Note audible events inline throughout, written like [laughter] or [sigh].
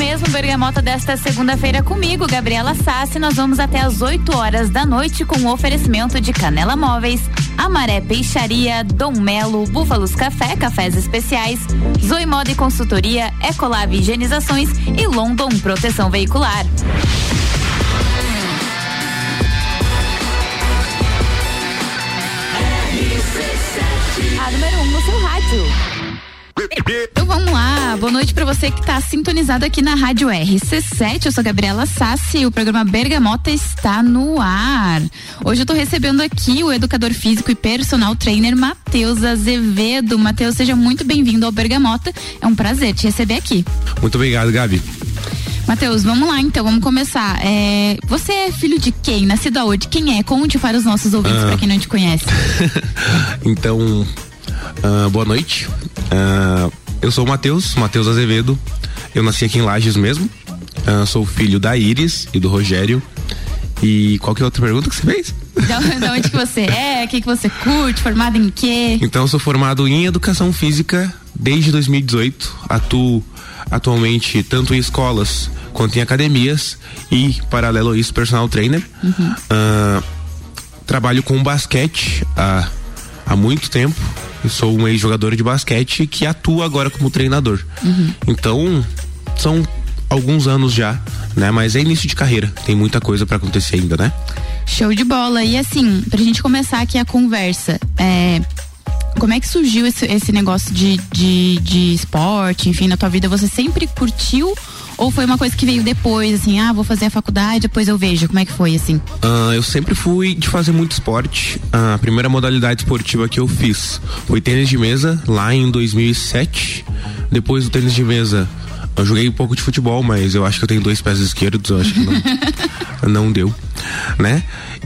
mesmo, Bergamota desta segunda-feira comigo, Gabriela Sassi. Nós vamos até às 8 horas da noite com o oferecimento de Canela Móveis, Amaré Peixaria, Dom Melo, Búfalos Café, Cafés Especiais, Zoe Moda e Consultoria, Ecolab Higienizações e London Proteção Veicular. A número 1 um no seu rádio. Então vamos lá, boa noite para você que está sintonizado aqui na Rádio RC7. Eu sou Gabriela Sassi e o programa Bergamota está no ar. Hoje eu estou recebendo aqui o educador físico e personal trainer Matheus Azevedo. Matheus, seja muito bem-vindo ao Bergamota. É um prazer te receber aqui. Muito obrigado, Gabi. Matheus, vamos lá então, vamos começar. É, você é filho de quem? Nascido aonde? Quem é? Conte para os nossos ouvintes, ah. para quem não te conhece. [laughs] então, uh, boa noite. Uh, eu sou o Matheus, Matheus Azevedo. Eu nasci aqui em Lages mesmo. Uh, sou filho da Iris e do Rogério. E qual que é a outra pergunta que você fez? [laughs] Da, onde que você é? O que, que você curte? Formado em quê? Então, eu sou formado em Educação Física desde 2018. Atuo atualmente tanto em escolas quanto em academias e, paralelo a isso, personal trainer. Uhum. Uh, trabalho com basquete há, há muito tempo. Eu sou um ex-jogador de basquete que atua agora como treinador. Uhum. Então, são alguns anos já, né? Mas é início de carreira. Tem muita coisa para acontecer ainda, né? Show de bola. E assim, pra gente começar aqui a conversa, é, como é que surgiu esse, esse negócio de, de, de esporte, enfim, na tua vida? Você sempre curtiu ou foi uma coisa que veio depois, assim, ah, vou fazer a faculdade, depois eu vejo? Como é que foi, assim? Uh, eu sempre fui de fazer muito esporte. A primeira modalidade esportiva que eu fiz foi tênis de mesa, lá em 2007. Depois do tênis de mesa, eu joguei um pouco de futebol, mas eu acho que eu tenho dois pés esquerdos, eu acho que não, [laughs] não deu, né?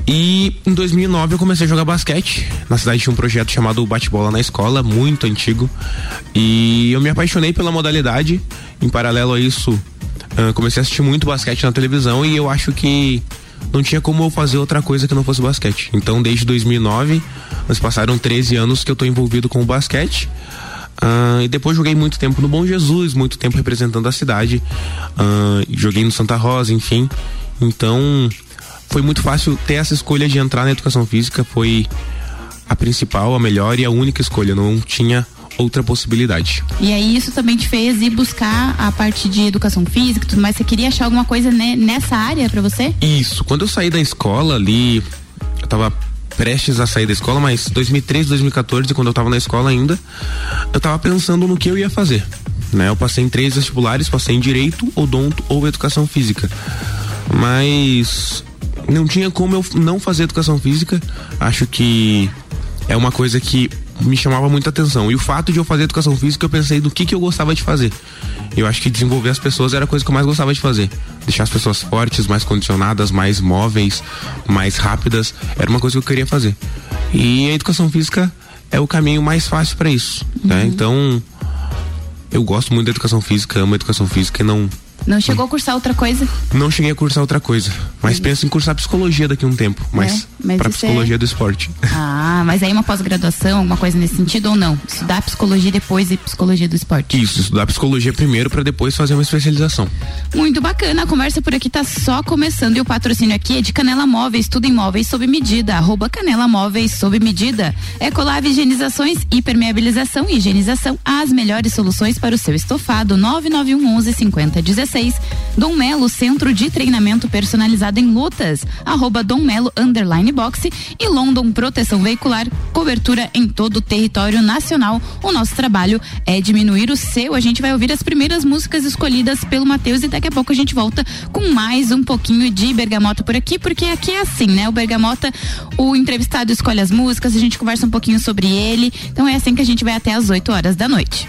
E em 2009 eu comecei a jogar basquete. Na cidade tinha um projeto chamado Bate-Bola na Escola, muito antigo. E eu me apaixonei pela modalidade. Em paralelo a isso, uh, comecei a assistir muito basquete na televisão e eu acho que não tinha como eu fazer outra coisa que não fosse basquete. Então, desde 2009, nós passaram 13 anos que eu tô envolvido com o basquete. Uh, e depois joguei muito tempo no Bom Jesus, muito tempo representando a cidade. Uh, joguei no Santa Rosa, enfim. Então, foi muito fácil ter essa escolha de entrar na educação física. Foi a principal, a melhor e a única escolha. Não tinha outra possibilidade. E aí isso também te fez ir buscar a parte de educação física e tudo mais. Você queria achar alguma coisa nessa área para você? Isso. Quando eu saí da escola ali, eu tava prestes a sair da escola, mas 2013, 2014, quando eu tava na escola ainda, eu tava pensando no que eu ia fazer. Né? Eu passei em três vestibulares, passei em direito, odonto ou educação física. Mas não tinha como eu não fazer educação física. Acho que é uma coisa que me chamava muita atenção. E o fato de eu fazer educação física, eu pensei do que, que eu gostava de fazer. Eu acho que desenvolver as pessoas era a coisa que eu mais gostava de fazer. Deixar as pessoas fortes, mais condicionadas, mais móveis, mais rápidas, era uma coisa que eu queria fazer. E a educação física é o caminho mais fácil para isso. Né? Uhum. Então, eu gosto muito da educação física, amo a educação física e não não chegou a cursar outra coisa? Não cheguei a cursar outra coisa. Mas penso em cursar psicologia daqui a um tempo. Mas, é, mas psicologia é... do esporte. [laughs] Ah, mas aí uma pós-graduação, alguma coisa nesse sentido ou não? Estudar psicologia depois e psicologia do esporte? Isso, estudar psicologia primeiro para depois fazer uma especialização. Muito bacana. A conversa por aqui tá só começando e o patrocínio aqui é de Canela Móveis, tudo em móveis sob medida. Arroba Canela Móveis sob medida. Ecolave Higienizações, hipermeabilização e higienização. As melhores soluções para o seu estofado. 991 11 50 16 36. Dom Melo, centro de treinamento personalizado em lutas. Arroba Dom Melo Underline Boxe e London Proteção Veicular, cobertura em todo o território nacional. O nosso trabalho é diminuir o seu. A gente vai ouvir as primeiras músicas escolhidas pelo Matheus e daqui a pouco a gente volta com mais um pouquinho de Bergamota por aqui, porque aqui é assim, né? O Bergamota, o entrevistado escolhe as músicas, a gente conversa um pouquinho sobre ele. Então é assim que a gente vai até às 8 horas da noite.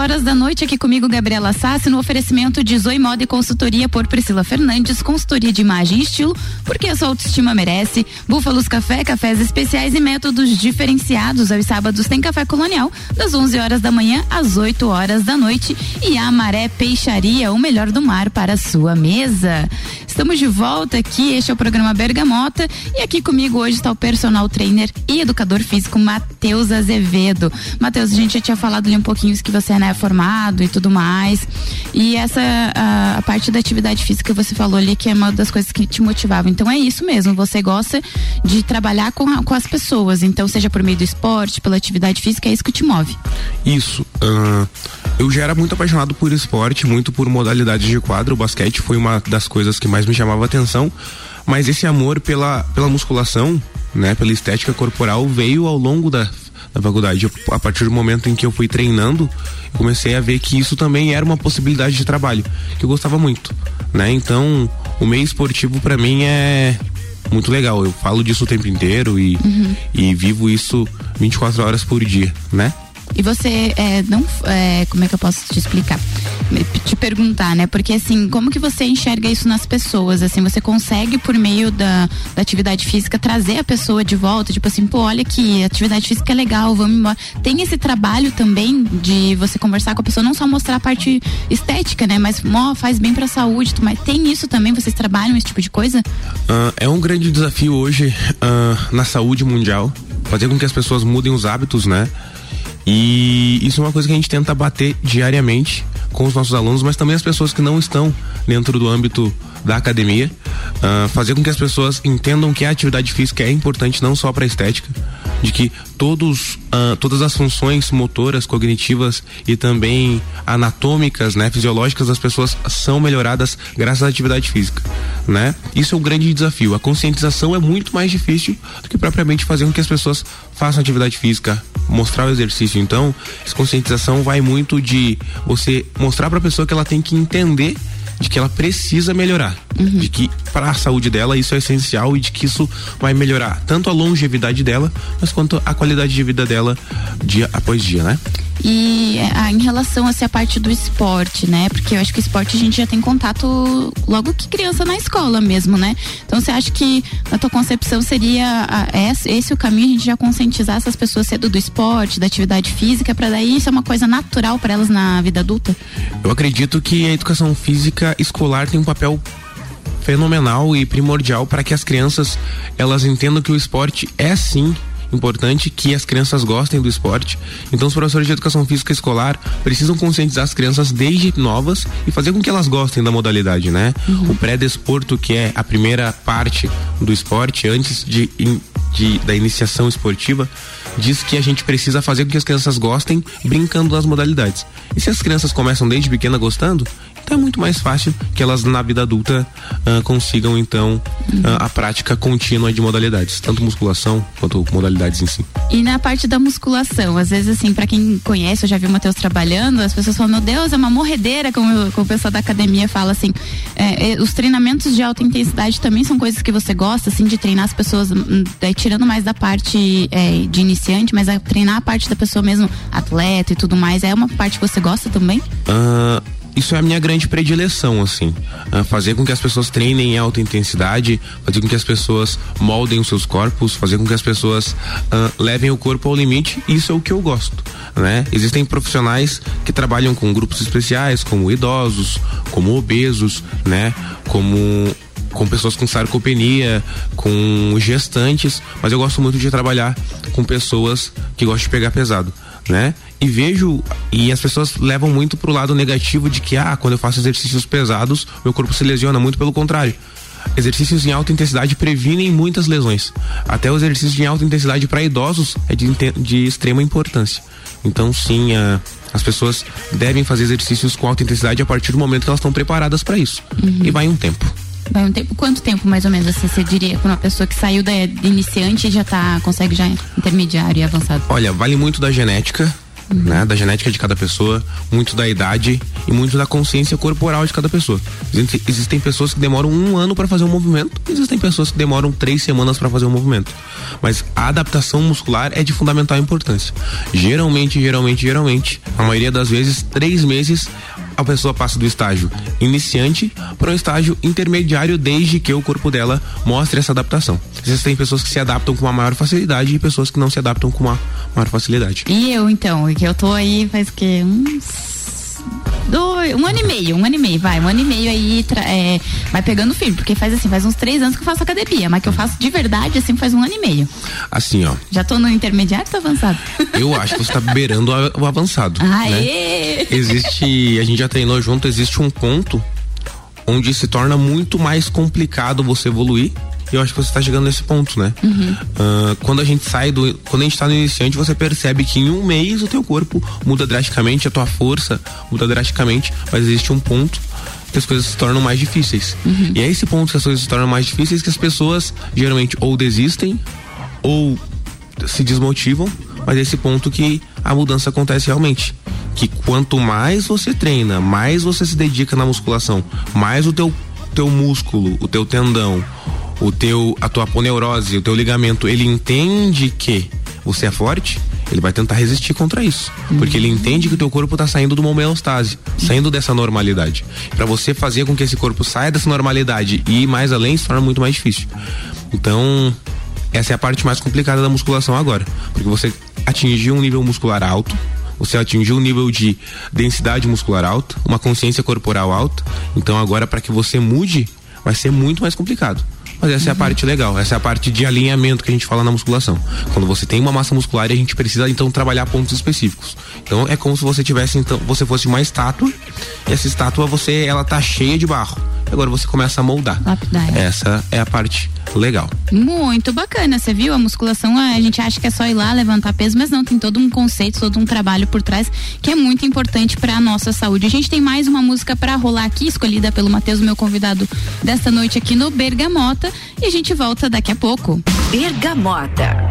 Horas da noite aqui comigo, Gabriela Sassi, no oferecimento de Zoe Moda e Consultoria por Priscila Fernandes, consultoria de imagem e estilo, porque a sua autoestima merece. Búfalos Café, cafés especiais e métodos diferenciados. Aos sábados tem café colonial, das 11 horas da manhã às 8 horas da noite. E a Maré Peixaria, o melhor do mar para a sua mesa. Estamos de volta aqui, este é o programa Bergamota e aqui comigo hoje está o personal trainer e educador físico Matheus Azevedo. Matheus, a gente já tinha falado ali um pouquinho que você né, é formado e tudo mais. E essa a, a parte da atividade física que você falou ali que é uma das coisas que te motivava. Então é isso mesmo, você gosta de trabalhar com, a- com as pessoas, então seja por meio do esporte, pela atividade física, é isso que te move. Isso. ahn, eu já era muito apaixonado por esporte, muito por modalidades de quadro. O basquete foi uma das coisas que mais me chamava atenção. Mas esse amor pela, pela musculação, né, pela estética corporal, veio ao longo da, da faculdade. Eu, a partir do momento em que eu fui treinando, eu comecei a ver que isso também era uma possibilidade de trabalho, que eu gostava muito, né? Então, o meio esportivo para mim é muito legal. Eu falo disso o tempo inteiro e, e vivo isso 24 horas por dia, né? E você é, não. é, como é que eu posso te explicar? Te perguntar, né? Porque assim, como que você enxerga isso nas pessoas? Assim, você consegue, por meio da, da atividade física, trazer a pessoa de volta? Tipo assim, pô, olha que atividade física é legal, vamos embora. Tem esse trabalho também de você conversar com a pessoa, não só mostrar a parte estética, né? Mas ó, faz bem pra saúde, mas tem isso também? Vocês trabalham esse tipo de coisa? Ah, é um grande desafio hoje ah, na saúde mundial fazer com que as pessoas mudem os hábitos, né? E isso é uma coisa que a gente tenta bater diariamente com os nossos alunos, mas também as pessoas que não estão dentro do âmbito da academia, ah, fazer com que as pessoas entendam que a atividade física é importante não só para estética, de que todos, ah, todas as funções motoras, cognitivas e também anatômicas, né, fisiológicas das pessoas são melhoradas graças à atividade física, né? Isso é um grande desafio. A conscientização é muito mais difícil do que propriamente fazer com que as pessoas façam atividade física, mostrar o exercício. Então, essa conscientização vai muito de você mostrar para a pessoa que ela tem que entender de que ela precisa melhorar, de que para a saúde dela isso é essencial e de que isso vai melhorar tanto a longevidade dela, mas quanto a qualidade de vida dela dia após dia, né? E ah, em relação assim, a parte do esporte, né? Porque eu acho que o esporte a gente já tem contato logo que criança na escola mesmo, né? Então você acha que na tua concepção seria ah, esse, esse o caminho, a gente já conscientizar essas pessoas cedo do esporte, da atividade física, para daí isso é uma coisa natural para elas na vida adulta? Eu acredito que a educação física escolar tem um papel fenomenal e primordial para que as crianças elas entendam que o esporte é sim importante que as crianças gostem do esporte. Então os professores de educação física escolar precisam conscientizar as crianças desde novas e fazer com que elas gostem da modalidade, né? O pré-desporto, que é a primeira parte do esporte antes de, de- da iniciação esportiva, diz que a gente precisa fazer com que as crianças gostem brincando das modalidades. E se as crianças começam desde pequena gostando, então é muito mais fácil que elas na vida adulta ah, consigam então ah, a prática contínua de modalidades, tanto musculação quanto modalidades em si. E na parte da musculação, às vezes assim, para quem conhece, eu já vi o Matheus trabalhando, as pessoas falam, meu Deus, é uma morredeira, como, como o pessoal da academia fala assim. É, é, os treinamentos de alta intensidade também são coisas que você gosta, assim, de treinar as pessoas, hum, daí tirando mais da parte é, de iniciante, mas a treinar a parte da pessoa mesmo, atleta e tudo mais, é uma parte que você gosta também? Ah, isso é a minha grande predileção, assim. Ah, fazer com que as pessoas treinem em alta intensidade, fazer com que as pessoas moldem os seus corpos, fazer com que as pessoas ah, levem o corpo ao limite, isso é o que eu gosto, né? Existem profissionais que trabalham com grupos especiais, como idosos, como obesos, né? Como com pessoas com sarcopenia, com gestantes, mas eu gosto muito de trabalhar com pessoas que gostam de pegar pesado, né? E vejo e as pessoas levam muito pro lado negativo de que ah, quando eu faço exercícios pesados, meu corpo se lesiona, muito pelo contrário. Exercícios em alta intensidade previnem muitas lesões. Até o exercício em alta intensidade para idosos é de, de extrema importância. Então, sim, ah, as pessoas devem fazer exercícios com alta intensidade a partir do momento que elas estão preparadas para isso. E vai um tempo. Vai um tempo, quanto tempo mais ou menos assim, você diria para uma pessoa que saiu da de iniciante e já tá, consegue já intermediário e avançado? Olha, vale muito da genética, né? Da genética de cada pessoa, muito da idade e muito da consciência corporal de cada pessoa. Existem, pessoas que demoram um ano para fazer um movimento, existem pessoas que demoram três semanas para fazer um movimento. Mas a adaptação muscular é de fundamental importância. Geralmente, geralmente, geralmente, a maioria das vezes, três meses a pessoa passa do estágio iniciante para um estágio intermediário desde que o corpo dela mostre essa adaptação. Existem pessoas que se adaptam com uma maior facilidade e pessoas que não se adaptam com uma maior facilidade. E eu então, que eu tô aí faz que uns dois, um ano e meio, um ano e meio, vai, um ano e meio aí é, vai pegando firme, porque faz assim, faz uns três anos que eu faço academia, mas que eu faço de verdade assim faz um ano e meio. Assim, ó, Já tô no intermediário, ou tô avançado. eu acho que você tá beirando o avançado. né? Aê! Existe, a gente já treinou junto, existe um ponto onde se torna muito mais complicado você evoluir. E eu acho que você está chegando nesse ponto, né? Ah, quando a gente sai do. Quando a gente tá no iniciante, você percebe que em um mês o teu corpo muda drasticamente, a tua força muda drasticamente, mas existe um ponto que as coisas se tornam mais difíceis. E é esse ponto que as coisas se tornam mais difíceis que as pessoas geralmente ou desistem ou se desmotivam Mas é esse ponto que a mudança acontece realmente. Que quanto mais você treina, mais você se dedica na musculação, mais o teu, teu músculo, o teu tendão, o teu, a tua aponeurose, o teu ligamento, ele entende que você é forte, ele vai tentar resistir contra isso. Porque ele entende que o teu corpo está saindo de uma homeostase, saindo dessa normalidade. Para você fazer com que esse corpo saia dessa normalidade e ir mais além, se torna muito mais difícil. Então, essa é a parte mais complicada da musculação agora. Porque você atingiu um nível muscular alto, você atingiu um nível de densidade muscular alta, uma consciência corporal alta. Então agora para que você mude, vai ser muito mais complicado. Mas essa é a parte legal, essa é a parte de alinhamento que a gente fala na musculação. Quando você tem uma massa muscular, a gente precisa então trabalhar pontos específicos. Então é como se você tivesse então, você fosse uma estátua, e essa estátua você ela tá cheia de barro. Agora você começa a moldar. Lapidar. Essa é a parte legal. Muito bacana, você viu? A musculação, a gente acha que é só ir lá levantar peso, mas não, tem todo um conceito, todo um trabalho por trás que é muito importante para a nossa saúde. A gente tem mais uma música para rolar aqui, escolhida pelo Matheus, meu convidado desta noite aqui no Bergamota, e a gente volta daqui a pouco. Bergamota.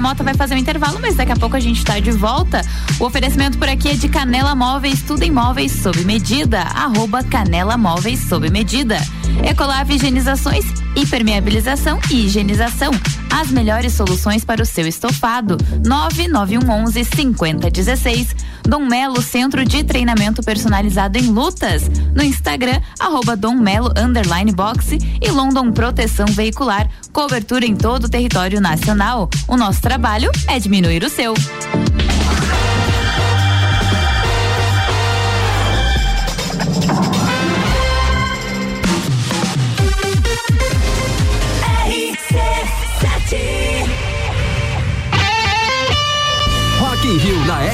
Bergamota vai fazer um intervalo, mas daqui a pouco a gente tá de volta. O oferecimento por aqui é de Canela Móveis, tudo em móveis sob medida. Arroba Canela Móveis sob medida. Ecolave Higienizações, hipermeabilização e higienização. As melhores soluções para o seu estofado. 99111 5016. Dom Melo Centro de Treinamento Personalizado em Lutas. No Instagram, arroba Dom Melo Underline Boxe e London Proteção Veicular. Cobertura em todo o território nacional. O nosso trabalho é diminuir o seu.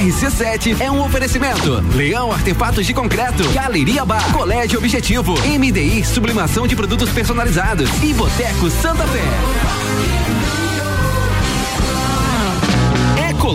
RC7 é um oferecimento. Leão Artefatos de Concreto, Galeria Bar, Colégio Objetivo, MDI Sublimação de Produtos Personalizados e Boteco Santa Fé.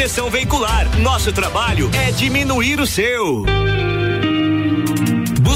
Proteção Veicular. Nosso trabalho é diminuir o seu.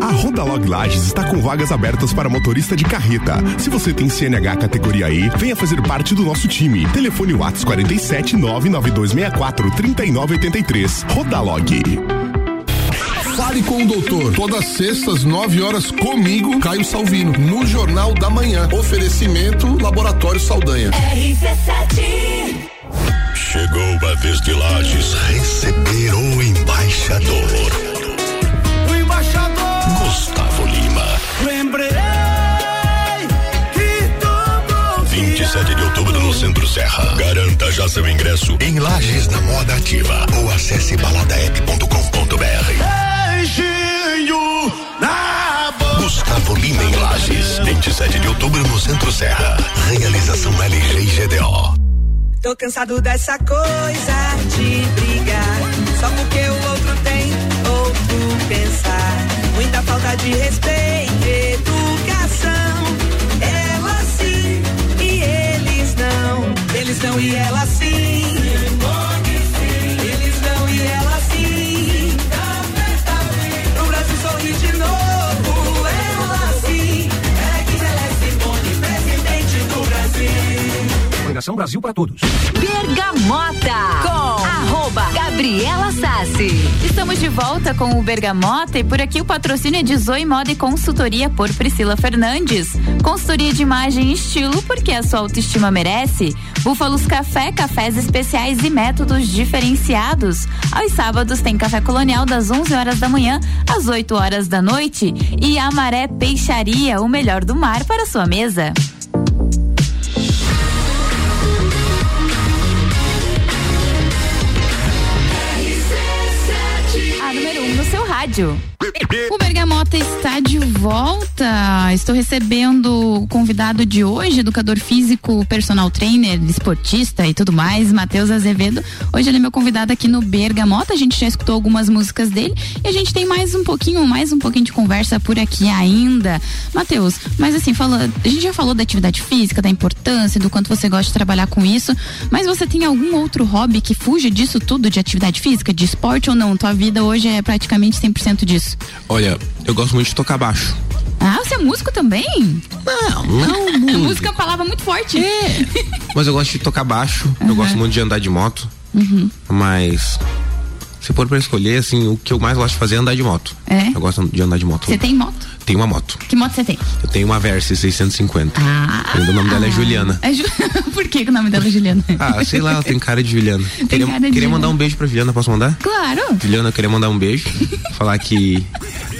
A Rodalog Lages está com vagas abertas para motorista de carreta. Se você tem CNH categoria E, venha fazer parte do nosso time. Telefone Whats 47 99264 3983. Rodalog. Fale com o doutor. Todas sextas, 9 horas, comigo, Caio Salvino, no Jornal da Manhã. Oferecimento Laboratório Saldanha. Chegou a vez de Lages receber o embaixador. 27 de outubro no Centro Serra. Garanta já seu ingresso em Lages na Moda Ativa ou acesse baladaep.com.br. Beijinho na boca. Gustavo Lima em Lages, 27 de outubro no Centro Serra. Realização LG e GDO. Tô cansado dessa coisa de brigar. Só porque o outro tem outro pensar. Muita falta de respeito e ela sim. Brasil. Para todos. Bergamota com arroba Gabriela Sassi. Estamos de volta com o Bergamota e por aqui o patrocínio é de Zoe Moda e Consultoria por Priscila Fernandes. Consultoria de imagem e estilo porque a sua autoestima merece. Búfalos Café, cafés especiais e métodos diferenciados. Aos sábados tem café colonial das 11 horas da manhã às 8 horas da noite e Amaré Peixaria, o melhor do mar para sua mesa. Rádio. O Bergamota está de volta. Estou recebendo o convidado de hoje, educador físico, personal trainer, esportista e tudo mais, Matheus Azevedo. Hoje ele é meu convidado aqui no Bergamota. A gente já escutou algumas músicas dele e a gente tem mais um pouquinho, mais um pouquinho de conversa por aqui ainda. Matheus, mas assim, fala, a gente já falou da atividade física, da importância, do quanto você gosta de trabalhar com isso, mas você tem algum outro hobby que fuja disso tudo de atividade física, de esporte ou não? Tua vida hoje é praticamente 100% disso. Olha, eu gosto muito de tocar baixo. Ah, você é músico também? Não, não música. música é uma palavra muito forte. É. [laughs] Mas eu gosto de tocar baixo, eu gosto muito de andar de moto. Uhum. Mas se for pra escolher, assim, o que eu mais gosto de fazer é andar de moto. É? Eu gosto de andar de moto. Você tem moto? Tenho uma moto. Que moto você tem? Eu tenho uma Versa 650. Ah. o nome dela é Juliana. É Ju... [laughs] Por que, que o nome dela é Juliana? [laughs] Ah, sei lá, ela tem cara de Juliana. queria cara de queria Juliana. mandar um beijo pra Juliana, posso mandar? Claro. Juliana, eu queria mandar um beijo. [laughs] falar que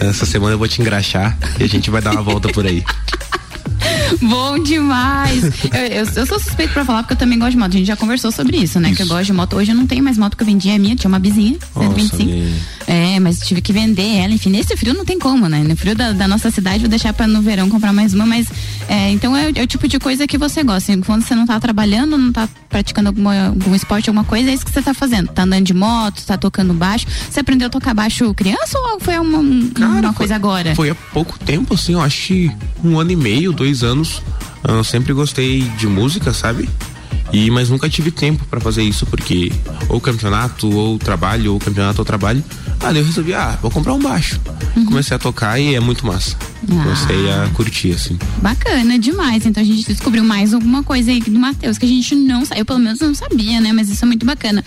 essa semana eu vou te engraxar e a gente vai dar uma volta por aí. [laughs] Bom demais. Eu, eu, eu sou suspeito pra falar porque eu também gosto de moto. A gente já conversou sobre isso, né? Que eu gosto de moto. Hoje eu não tenho mais moto que eu vendi, é minha. Tinha uma bizinha, 125. bem. É, mas tive que vender ela. Enfim, nesse frio não tem como, né? No frio da, da nossa cidade, vou deixar pra no verão comprar mais uma. Mas, é, então é, o- é o tipo de coisa que você gosta. Assim, Quando você não tá trabalhando, não tá praticando alguma, algum esporte, alguma coisa, é isso que você tá fazendo. Tá andando de moto, tá tocando baixo. Você aprendeu a tocar baixo criança ou foi uma, uma coisa agora? Foi há pouco tempo, assim, eu acho que um ano e meio, dois anos. Ah, Eu sempre gostei de música, sabe? E, mas nunca tive tempo pra fazer isso, porque ou campeonato, ou trabalho, ou campeonato, ou trabalho. Ah, daí eu resolvi, ah, vou comprar um baixo. Comecei a tocar e é muito massa. Comecei a curtir, assim. Bacana demais. Então a gente descobriu mais alguma coisa aí do Matheus que a gente não sabia, eu pelo menos não sabia, né? Mas isso é muito bacana.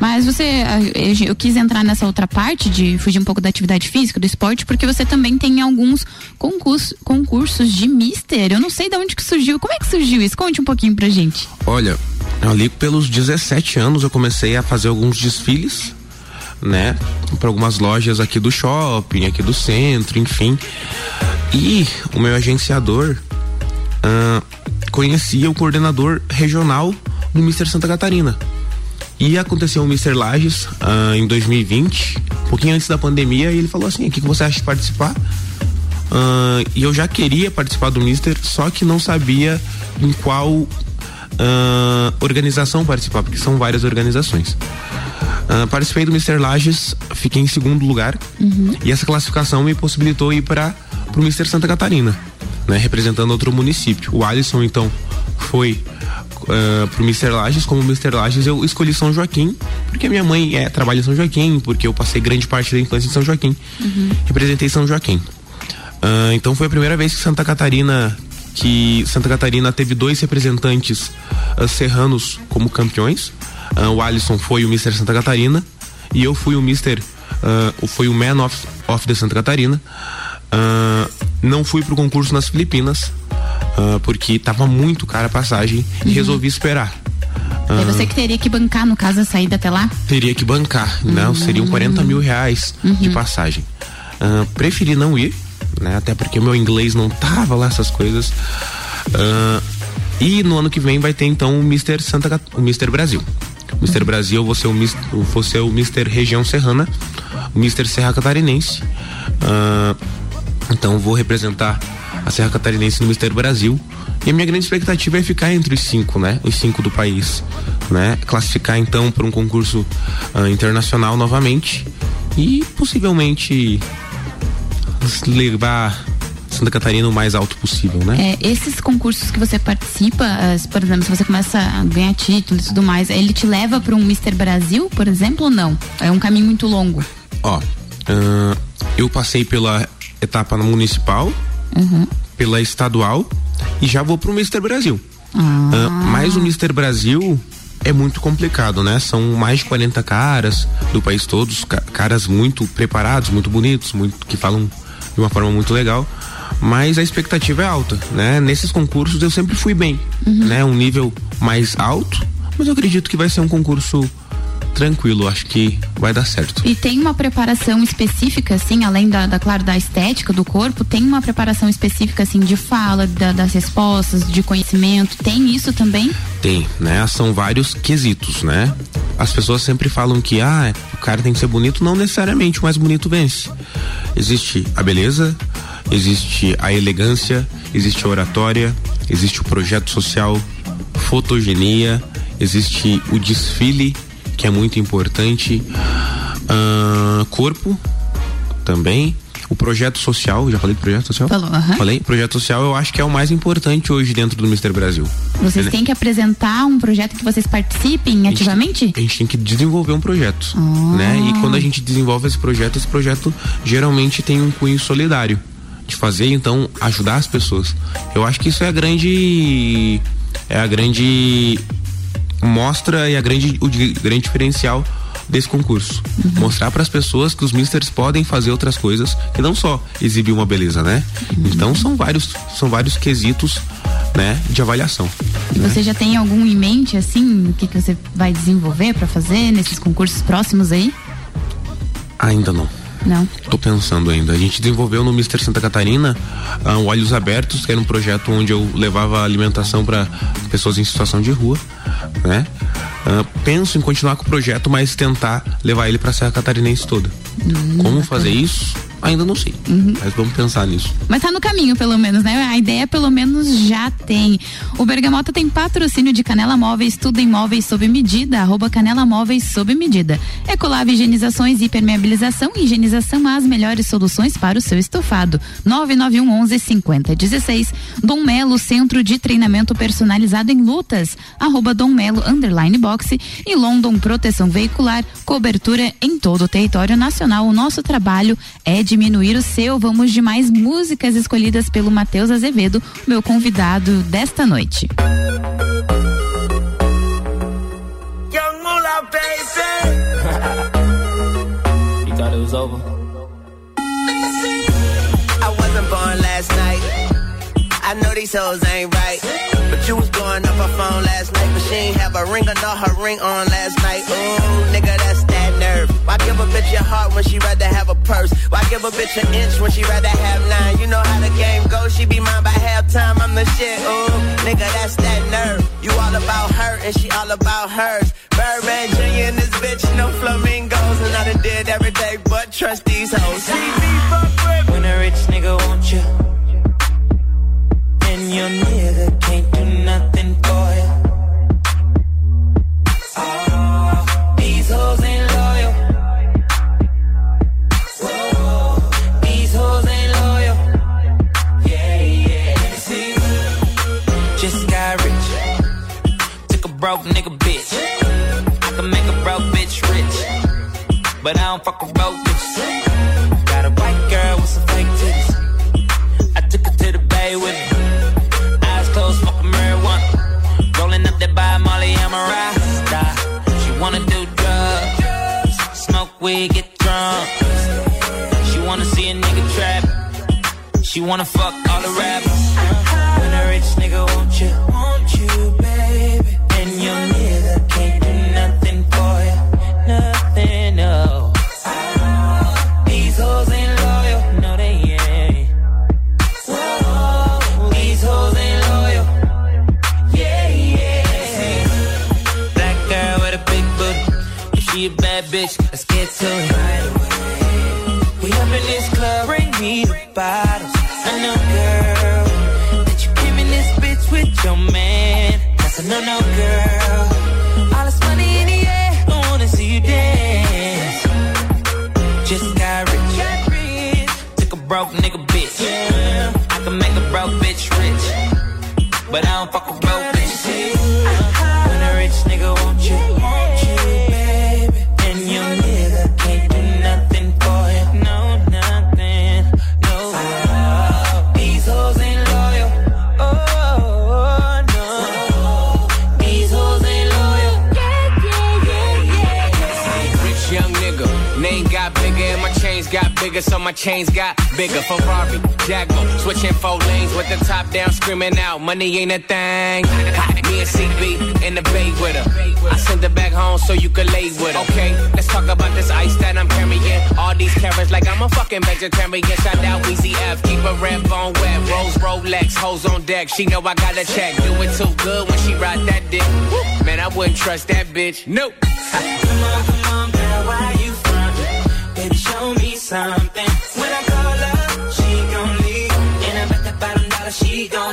Mas você, ah, eu eu quis entrar nessa outra parte de fugir um pouco da atividade física, do esporte, porque você também tem alguns concursos, concursos de mister. Eu não sei de onde que surgiu. Como é que surgiu isso? Conte um pouquinho pra gente. Olha, ali pelos 17 anos eu comecei a fazer alguns desfiles, né? Para algumas lojas aqui do shopping, aqui do centro, enfim. E o meu agenciador ah, conhecia o coordenador regional do Mister Santa Catarina. E aconteceu o Mr. Lages ah, em 2020, um pouquinho antes da pandemia, e ele falou assim: o que, você acha de participar? Ah, e eu já queria participar do Mister, só que não sabia em qual ah, organização participar, porque são várias organizações. Ah, participei do Mr. Lages, fiquei em segundo lugar, e essa classificação me possibilitou ir para o Mr. Santa Catarina, né, representando outro município. O Alisson, então, foi uh, pro Mr. Lages, como Mr. Lages eu escolhi São Joaquim, porque minha mãe é, trabalha em São Joaquim, porque eu passei grande parte da infância em São Joaquim. Representei São Joaquim. Ah, então foi a primeira vez que Santa Catarina que Santa Catarina teve dois representantes ah, serranos como campeões. Ah, o Alisson foi o Mr. Santa Catarina e eu fui o Mr. ah, foi o Man of, of the Santa Catarina. Não fui pro concurso nas Filipinas porque tava muito cara a passagem e resolvi esperar. É Ah, você que teria que bancar, no caso, a saída até lá? teria que bancar, né? Seriam 40 mil reais de passagem. Preferi não ir, né? Até porque o meu inglês não tava lá essas coisas. Ah, e no ano que vem vai ter então o Mr. Santa o Mr. Brasil. O Mr. Brasil, eu vou ser o ser o Mr. Região Serrana, o Mr. Serra Catarinense. Ah, então vou representar a Serra Catarinense no Mister Brasil. E a minha grande expectativa é ficar entre os cinco, né? Os cinco do país, né? Classificar então para um concurso ah, internacional novamente e possivelmente levar Santa Catarina o mais alto possível, né? É, esses concursos que você participa, por exemplo, se você começa a ganhar títulos e tudo mais, ele te leva para um Mister Brasil, por exemplo, ou não? É um caminho muito longo. Ó, ah, eu passei pela etapa municipal, Uhum. pela estadual e já vou pro Mister Brasil. Ah. Ah, mas o Mister Brasil é muito complicado, né? São mais de 40 caras do país todos, ca- caras muito preparados, muito bonitos, muito que falam de uma forma muito legal. Mas a expectativa é alta, né? Nesses concursos eu sempre fui bem, Uhum. né? Um nível mais alto, mas eu acredito que vai ser um concurso tranquilo, acho que vai dar certo. E tem uma preparação específica, assim, além da, da, claro, da estética do corpo, tem uma preparação específica, assim, de fala, da- das respostas, de conhecimento, tem isso também? Tem, né? São vários quesitos, né? As pessoas sempre falam que, ah, o cara tem que ser bonito, não necessariamente o mais bonito vence. Existe a beleza, existe a elegância, existe a oratória, existe o projeto social, fotogenia, existe o desfile, que é muito importante, ah, corpo também. O projeto social, já falei do projeto social? Falou. Falei? Projeto social eu acho que é o mais importante hoje dentro do Mister Brasil. Vocês Ele- têm que apresentar um projeto que vocês participem ativamente? a gente tem que desenvolver um projeto, Ah. né? E quando a gente desenvolve esse projeto, esse projeto geralmente tem um cunho solidário de fazer, então ajudar as pessoas. Eu acho que isso é a grande é a grande mostra e a grande o grande diferencial desse concurso. Mostrar para as pessoas que os misters podem fazer outras coisas que não só exibir uma beleza, né? Então são vários são vários quesitos, né, de avaliação. E você já tem algum em mente, assim, o que, que você vai desenvolver pra fazer nesses concursos próximos aí? Ainda não. Não. Tô pensando ainda. A gente desenvolveu no Mister Santa Catarina ah, o Olhos Abertos, que era um projeto onde eu levava alimentação para pessoas em situação de rua, né? Ah, penso em continuar com o projeto, mas tentar levar ele para Serra Catarinense toda. Como fazer isso? Ainda não sei. Mas vamos pensar nisso. Mas tá no caminho, pelo menos, né? A ideia, pelo menos, já tem. O Bergamota tem patrocínio de Canela Móveis, tudo em móveis sob medida, arroba Canela Móveis sob medida. Ecolave Higienizações e Impermeabilização e higienização as melhores soluções para o seu estofado. 991 11 50 16. Dom Melo, Centro de Treinamento Personalizado em Lutas, arroba Dom Melo, underline boxe. E London Proteção Veicular, cobertura em todo o território nacional. O nosso trabalho é diminuir o seu. Vamos de mais músicas escolhidas pelo Matheus Azevedo, meu convidado desta noite. [laughs] I wasn't born last night. I know these hoes ain't right. But you was blowing up her phone last night. But she ain't have a ring or not her ring on last night. Ooh, nigga, that's. Why give a bitch your heart when she rather have a purse? Why give a bitch an inch when she rather have nine? You know how the game goes. She be mine by halftime. I'm the shit. Ooh, nigga, that's that nerve. You all about her and she all about hers. Birdman Jr. and this bitch, no flamingos. And I done did every day but trust these hoes. See me fuck with When a rich nigga want you, and your nigga can't do nothing for you. Oh, broke nigga bitch. I can make a broke bitch rich, but I don't fuck with broke bitches. Got a white girl with some fake titties. I took her to the bay with me. Eyes closed, smoking marijuana. Rolling up that by Molly, I'm a rasta. She wanna do drugs, smoke weed, get drunk. She wanna see a nigga trap. She wanna fuck all the rappers. When a rich nigga want you, want you, no, no. bigger, so my chains got bigger. Ferrari, Jaguar, switching four lanes with the top down, screaming out, money ain't a thing. Me and CB in the bay with her. I send her back home so you can lay with her. Okay, let's talk about this ice that I'm carrying. All these carrots like I'm a fucking vegetarian. Shout out Weezy F, keep a red on wet. Rose Rolex, hoes on deck. She know I got a check. Do it too good when she ride that dick. Man, I wouldn't trust that bitch. Nope. [laughs] something. When I call her, she gon' leave. And I bet that bottom dollar she gon'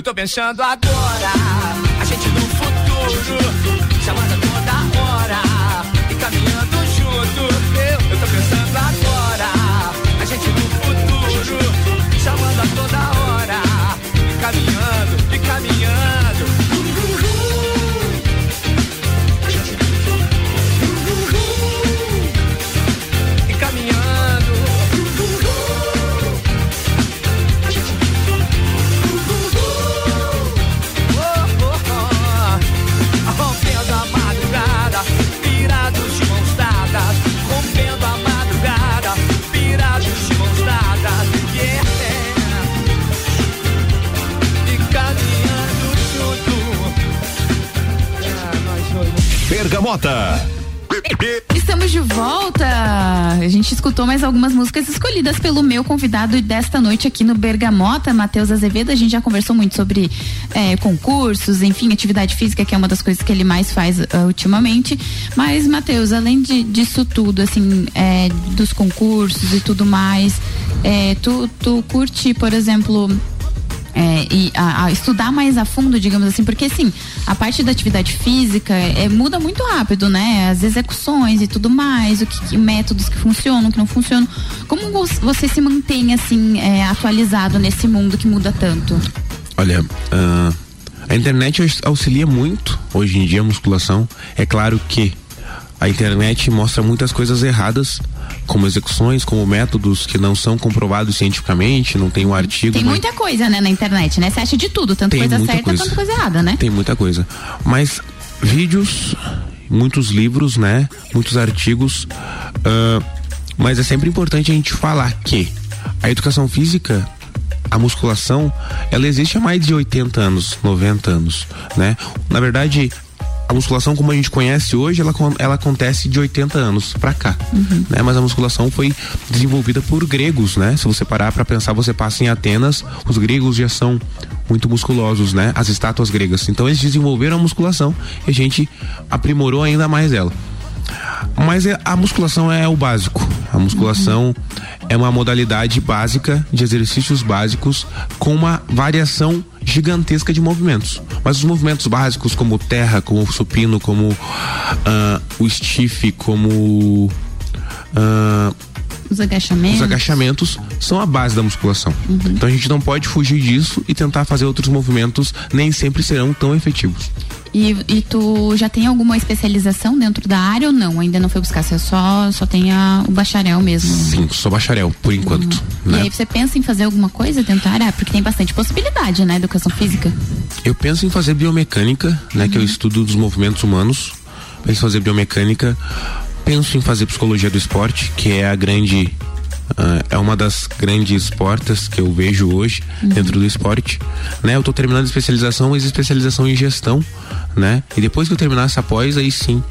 Eu tô pensando agora, Bergamota. Estamos de volta. A gente escutou mais algumas músicas escolhidas pelo meu convidado desta noite aqui no Bergamota, Matheus Azevedo. A gente já conversou muito sobre eh, concursos, enfim, atividade física, que é uma das coisas que ele mais faz ah, ultimamente. Mas, Matheus, além de, disso tudo, assim, eh, dos concursos e tudo mais, tu, tu curte, por exemplo, é, e a, a estudar mais a fundo, digamos assim, porque assim, a parte da atividade física é, muda muito rápido, né? As execuções e tudo mais, o que, que- métodos que funcionam, que não funcionam. Como vo- você se mantém assim, é, atualizado nesse mundo que muda tanto? Olha, ah, a internet aux- auxilia muito hoje em dia a musculação. É claro que a internet mostra muitas coisas erradas, como execuções, como métodos que não são comprovados cientificamente, não tem um artigo. Tem mas- muita coisa, né, na internet, né? Você acha de tudo, tanto Tem coisa certa coisa. quanto coisa errada, né? Tem muita coisa. Mas vídeos, muitos livros, né? Muitos artigos. ah, mas é sempre importante a gente falar que a educação física, a musculação, ela existe há mais de 80 anos, 90 anos, né? Na verdade, a musculação como a gente conhece hoje, ela, ela acontece de 80 anos pra cá, né? Mas a musculação foi desenvolvida por gregos, né? Se você parar pra pensar, você passa em Atenas, os gregos já são muito musculosos, né? As estátuas gregas. Então eles desenvolveram a musculação e a gente aprimorou ainda mais ela. Mas é- a musculação é o básico. A musculação é uma modalidade básica de exercícios básicos com uma variação gigantesca de movimentos. Mas os movimentos básicos, como terra, como o supino, como ah, o stiff, como ah, Os agachamentos. os agachamentos são a base da musculação. Então a gente não pode fugir disso e tentar fazer outros movimentos, nem sempre serão tão efetivos. E, e tu já tem alguma especialização dentro da área ou não? Ainda não foi buscar, você só, só tem a- o bacharel mesmo. Sim, sou bacharel, por enquanto. E né? aí você pensa em fazer alguma coisa dentro da área? Porque tem bastante possibilidade, né? Educação física. Eu penso em fazer biomecânica, né? Que é o estudo dos movimentos humanos. Penso em fazer biomecânica. Penso em fazer psicologia do esporte, que é a grande. Ah, é uma das grandes portas que eu vejo hoje dentro do esporte. Né? Eu tô terminando especialização, mas especialização em gestão, né? E depois que eu terminar essa pós, aí sim,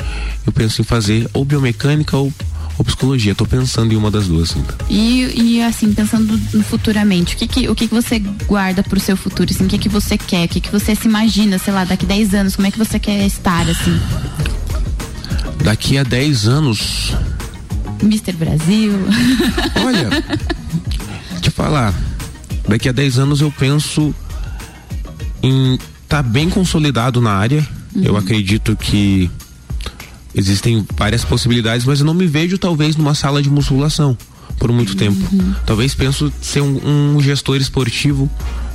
eu penso em fazer ou biomecânica ou, ou psicologia. Tô pensando em uma das duas ainda. E, e assim, pensando no futuramente, o que que, o que que você guarda pro seu futuro? Assim, o que que você quer? O que que você se imagina, sei lá, daqui 10 anos? Como é que você quer estar, assim? Daqui a 10 anos, Mr. Brasil? [laughs] Olha, te falar, daqui a 10 anos eu penso em estar bem consolidado na área. Eu acredito que existem várias possibilidades, mas eu não me vejo talvez numa sala de musculação por muito tempo. Talvez penso ser um, um gestor esportivo,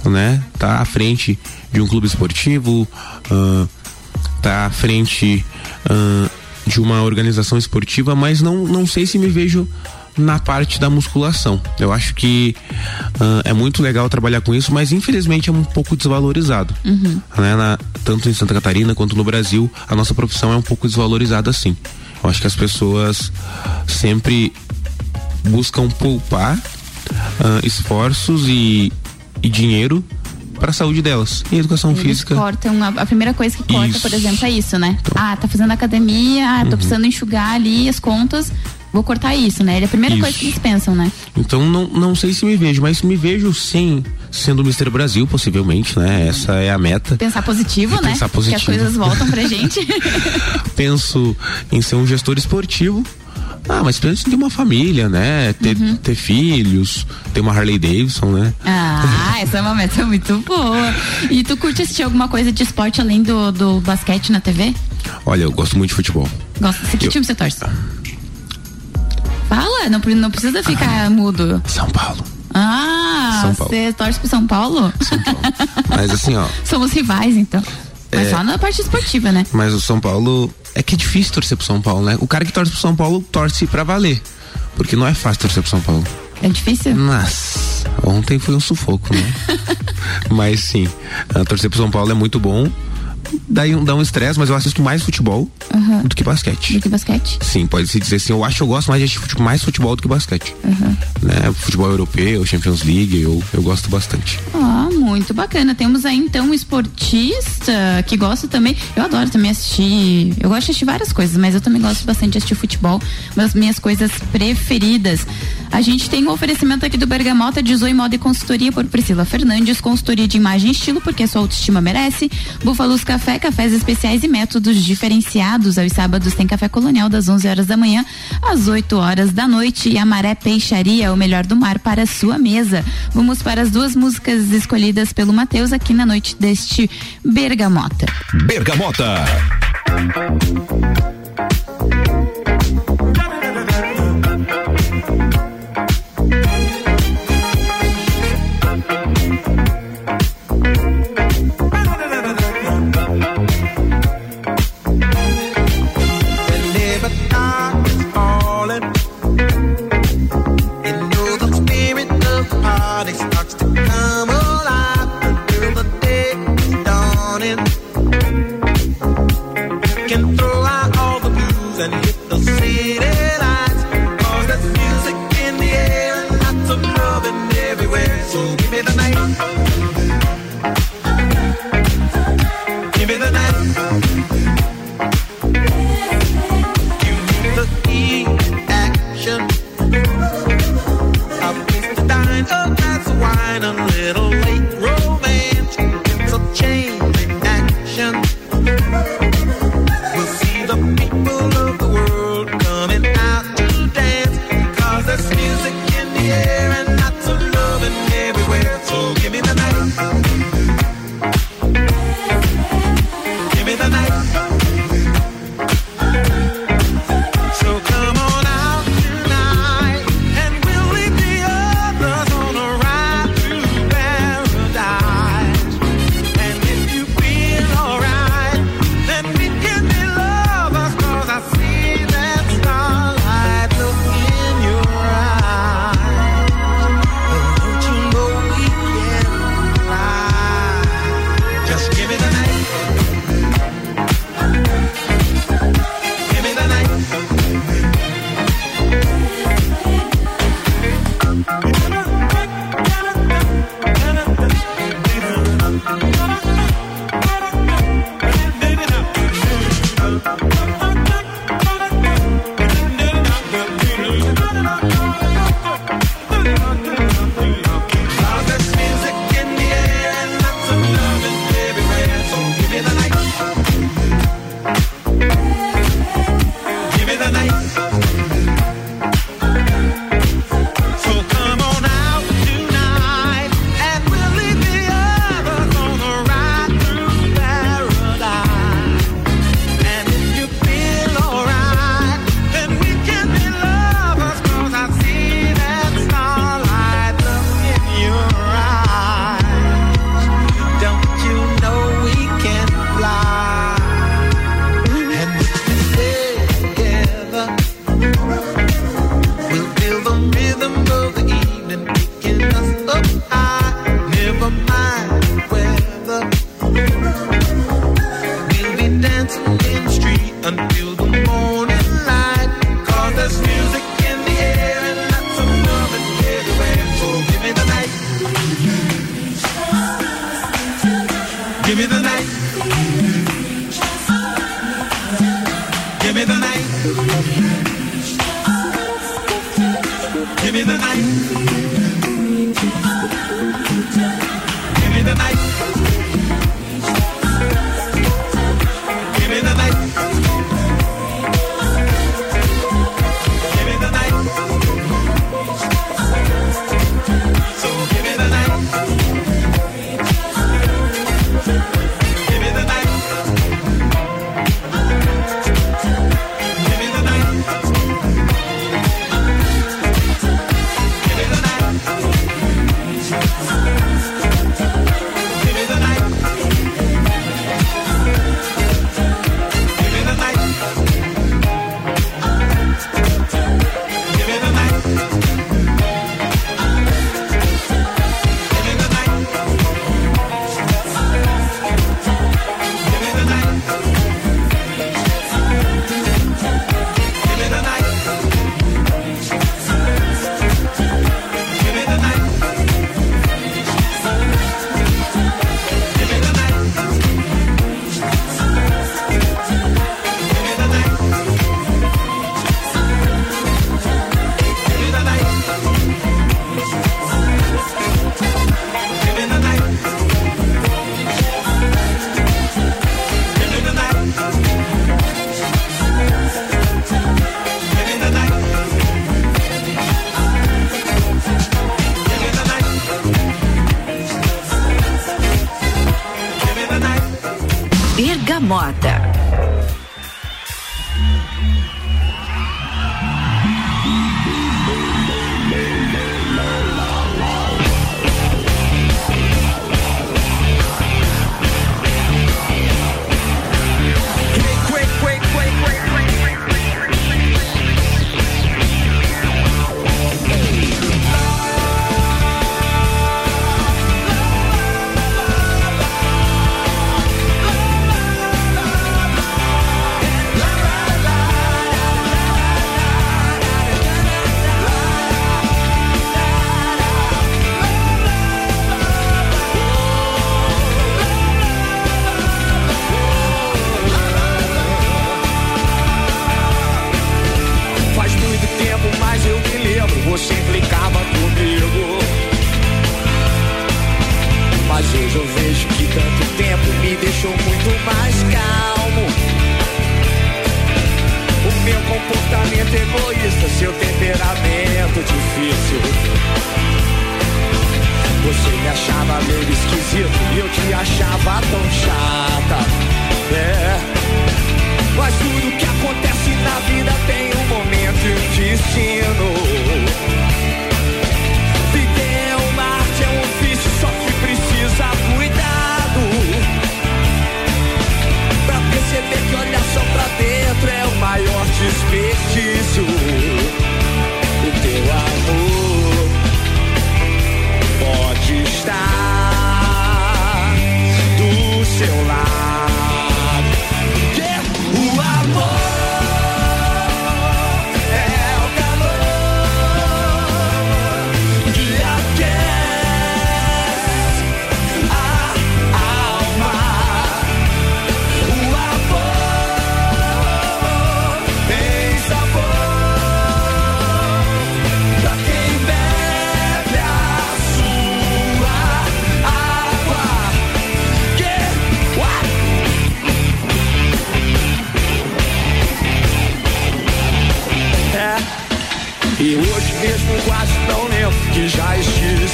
né? Tá à frente de um clube esportivo, ah, tá à frente ah, de uma organização esportiva, mas não, não sei se me vejo na parte da musculação. Eu acho que ah, é muito legal trabalhar com isso, mas infelizmente é um pouco desvalorizado. Uhum. Né? Na- tanto em Santa Catarina quanto no Brasil, a nossa profissão é um pouco desvalorizada sim. Eu acho que as pessoas sempre buscam poupar ah, esforços e, e dinheiro para a saúde delas. E educação Eles física. cortam, a, a primeira coisa que corta, Isso. por exemplo, é isso, né? Ah, tá fazendo academia, ah, tô Uhum. precisando enxugar ali as contas, vou cortar isso, né? É a primeira coisa Isso. que eles pensam, né? Então não, não sei se me vejo, mas me vejo sim sendo Mr. Brasil, possivelmente, né? Essa é a meta. Pensar positivo, né? Pensar Que as positivo. coisas voltam pra [laughs] gente. Penso em ser um gestor esportivo, Ah, mas precisa ter uma família, né? Ter, Uhum. ter filhos, ter uma Harley Davidson, né? Ah, essa é uma meta muito boa. E tu curte assistir alguma coisa de esporte além do, do basquete na TV? Olha, eu gosto muito de futebol. Gosta? Que Eu- time você torce? Fala, não, não precisa ficar mudo. São Paulo. Ah, São Paulo. você torce pro São Paulo? Mas assim, ó. [laughs] Somos rivais, então. Mas É. só na parte esportiva, né? Mas o São Paulo. É que é difícil torcer pro São Paulo, né? O cara que torce pro São Paulo torce pra valer. Porque não é fácil torcer pro São Paulo. É difícil? Nossa, ontem foi um sufoco, né? [laughs] mas sim, ah, torcer pro São Paulo é muito bom. Daí um- dá um estresse, mas eu assisto mais futebol do que basquete. Do que basquete? Sim, pode se dizer assim. Eu acho que eu gosto mais de assistir mais futebol do que basquete. Né? Futebol europeu, Champions League, eu, eu gosto bastante. Ah, muito bacana. Temos aí então um esportista que gosta também. Eu adoro também assistir. Eu gosto de assistir várias coisas, mas eu também gosto bastante de assistir futebol. Uma das minhas coisas preferidas. A gente tem um oferecimento aqui do Bergamota de Zoe Moda e Consultoria por Priscila Fernandes, consultoria de imagem e estilo, porque a sua autoestima merece. Búfalos Café, cafés especiais e métodos diferenciados. Aos sábados tem café colonial das 11 horas da manhã às 8 horas da noite e a Maré Peixaria, o melhor do mar para sua mesa. Vamos para as duas músicas escolhidas pelo Matheus aqui na noite deste Bergamota. Bergamota.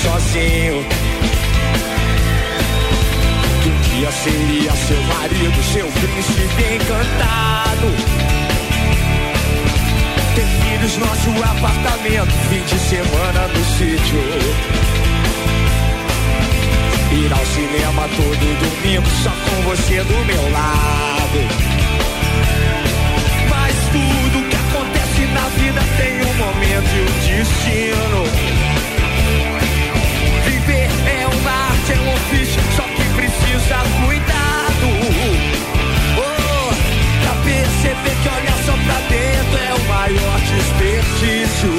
sozinho. Que um dia seria seu marido, seu príncipe encantado. Ter filhos, nosso apartamento, fim de semana no sítio. Ir ao cinema todo domingo, só com você do meu lado. Mas tudo que acontece na vida tem um momento e um destino. só que precisa cuidado. Oh, pra perceber que olhar só pra dentro é o maior desperdício.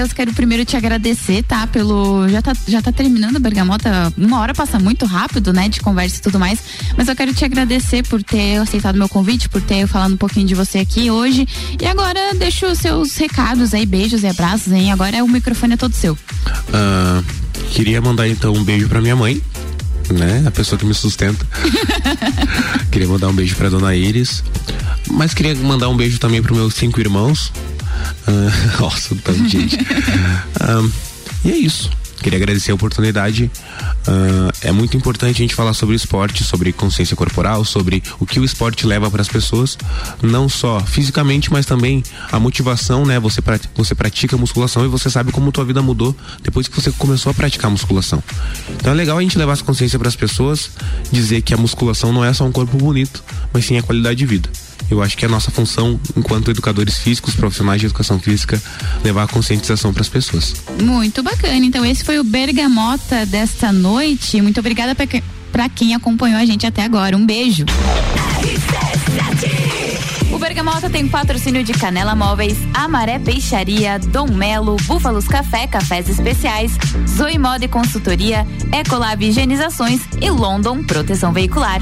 Matheus, quero primeiro te agradecer, tá? Pelo. Já tá, já tá terminando a bergamota. Uma hora passa muito rápido, né? De conversa e tudo mais. Mas eu quero te agradecer por ter aceitado meu convite, por ter falado um pouquinho de você aqui hoje. E agora deixo os seus recados aí, beijos e abraços, hein? Agora o microfone é todo seu. Ah, queria mandar então um beijo pra minha mãe, né? A pessoa que me sustenta. [laughs] queria mandar um beijo pra dona Iris. Mas queria mandar um beijo também pros meus cinco irmãos. Ah, [laughs] nossa, tanto gente. [laughs] Ah, e é isso. Queria agradecer a oportunidade. Ah, é muito importante a gente falar sobre esporte, sobre consciência corporal, sobre o que o esporte leva para as pessoas, não só fisicamente, mas também a motivação, né? Você, pra- você pratica musculação e você sabe como tua vida mudou depois que você começou a praticar musculação. Então é legal a gente levar essa consciência para as pessoas, dizer que a musculação não é só um corpo bonito, mas sim a qualidade de vida. Eu acho que é a nossa função, enquanto educadores físicos, profissionais de educação física, levar a conscientização para as pessoas. Muito bacana. Então, esse foi o Bergamota desta noite. Muito obrigada pra quem acompanhou a gente até agora. Um beijo. O Bergamota tem patrocínio de Canela Móveis, Amaré Peixaria, Dom Melo, Búfalos Café, Cafés Especiais, Zoe Moda e Consultoria, Ecolab Higienizações e London Proteção Veicular.